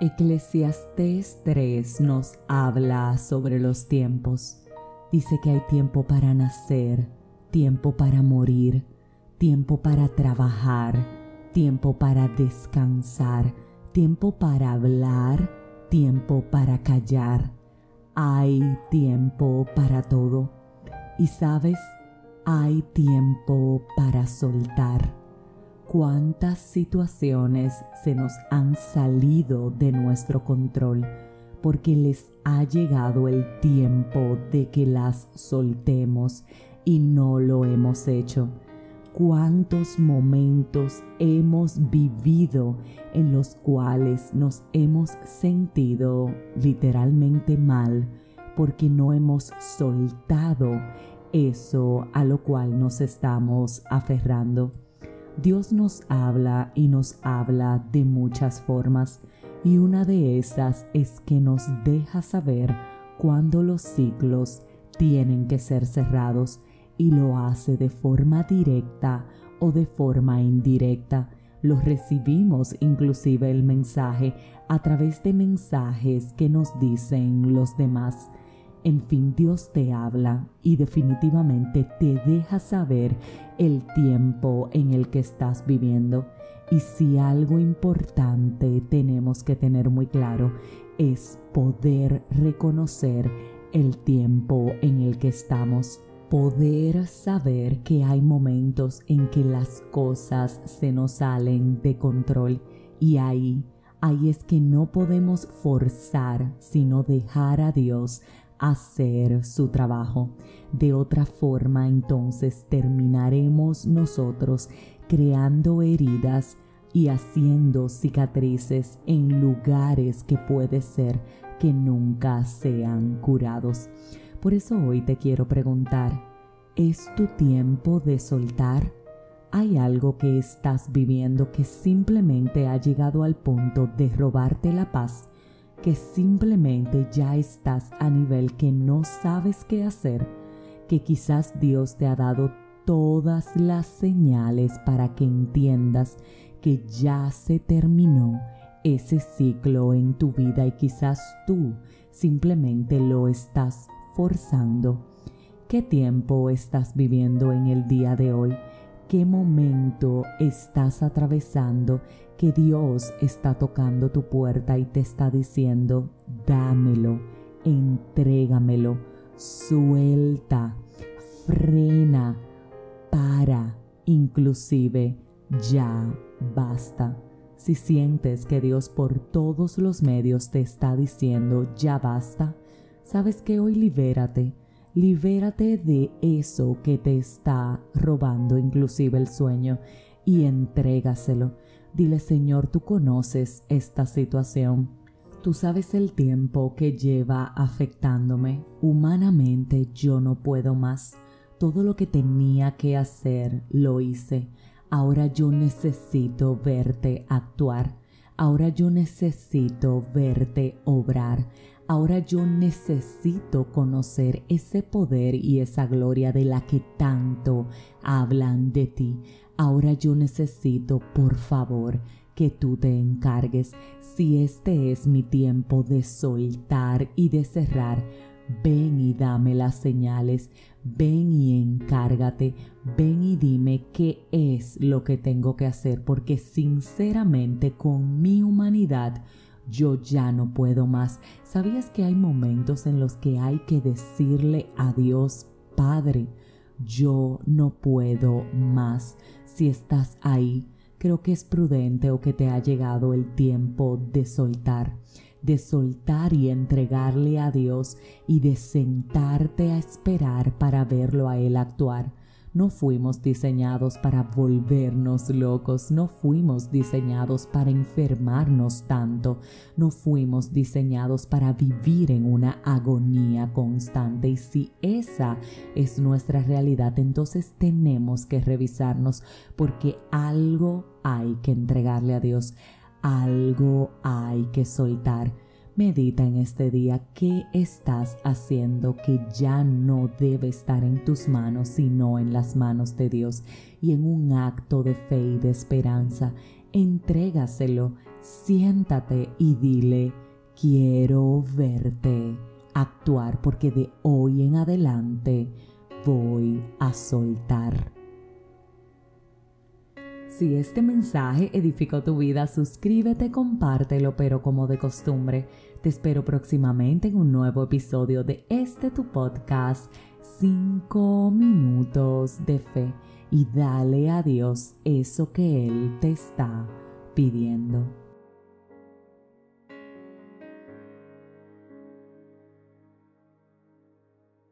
Eclesiastés 3 nos habla sobre los tiempos. Dice que hay tiempo para nacer, tiempo para morir, tiempo para trabajar, tiempo para descansar, tiempo para hablar, tiempo para callar. Hay tiempo para todo. Y sabes, hay tiempo para soltar cuántas situaciones se nos han salido de nuestro control porque les ha llegado el tiempo de que las soltemos y no lo hemos hecho. Cuántos momentos hemos vivido en los cuales nos hemos sentido literalmente mal porque no hemos soltado eso a lo cual nos estamos aferrando. Dios nos habla y nos habla de muchas formas y una de esas es que nos deja saber cuándo los ciclos tienen que ser cerrados y lo hace de forma directa o de forma indirecta. Lo recibimos inclusive el mensaje a través de mensajes que nos dicen los demás. En fin, Dios te habla y definitivamente te deja saber el tiempo en el que estás viviendo. Y si algo importante tenemos que tener muy claro es poder reconocer el tiempo en el que estamos. Poder saber que hay momentos en que las cosas se nos salen de control y ahí, ahí es que no podemos forzar, sino dejar a Dios hacer su trabajo. De otra forma, entonces terminaremos nosotros creando heridas y haciendo cicatrices en lugares que puede ser que nunca sean curados. Por eso hoy te quiero preguntar, ¿es tu tiempo de soltar? ¿Hay algo que estás viviendo que simplemente ha llegado al punto de robarte la paz? Que simplemente ya estás a nivel que no sabes qué hacer, que quizás Dios te ha dado todas las señales para que entiendas que ya se terminó ese ciclo en tu vida y quizás tú simplemente lo estás forzando. ¿Qué tiempo estás viviendo en el día de hoy? ¿Qué momento estás atravesando que Dios está tocando tu puerta y te está diciendo, dámelo, entrégamelo, suelta, frena, para, inclusive ya basta. Si sientes que Dios por todos los medios te está diciendo ya basta, sabes que hoy libérate, libérate de eso que te está robando inclusive el sueño y entrégaselo Dile, Señor, tú conoces esta situación. Tú sabes el tiempo que lleva afectándome. Humanamente yo no puedo más. Todo lo que tenía que hacer lo hice. Ahora yo necesito verte actuar. Ahora yo necesito verte obrar. Ahora yo necesito conocer ese poder y esa gloria de la que tanto hablan de ti. Ahora yo necesito, por favor, que tú te encargues. Si este es mi tiempo de soltar y de cerrar, ven y dame las señales, ven y encárgate, ven y dime qué es lo que tengo que hacer, porque sinceramente con mi humanidad, yo ya no puedo más. ¿Sabías que hay momentos en los que hay que decirle a Dios, Padre, yo no puedo más? Si estás ahí, creo que es prudente o que te ha llegado el tiempo de soltar, de soltar y entregarle a Dios y de sentarte a esperar para verlo a Él actuar no fuimos diseñados para volvernos locos, no fuimos diseñados para enfermarnos tanto, no fuimos diseñados para vivir en una agonía constante. Y si esa es nuestra realidad, entonces tenemos que revisarnos porque algo hay que entregarle a Dios, algo hay que soltar. Medita en este día qué estás haciendo que ya no debe estar en tus manos, sino en las manos de Dios. Y en un acto de fe y de esperanza, entrégaselo siéntate y dile, quiero verte actuar porque de hoy en adelante voy a soltar. Si este mensaje edificó tu vida, suscríbete, compártelo, pero como de costumbre, te espero próximamente en un nuevo episodio de este tu podcast, 5 minutos de fe, y dale a Dios eso que Él te está pidiendo.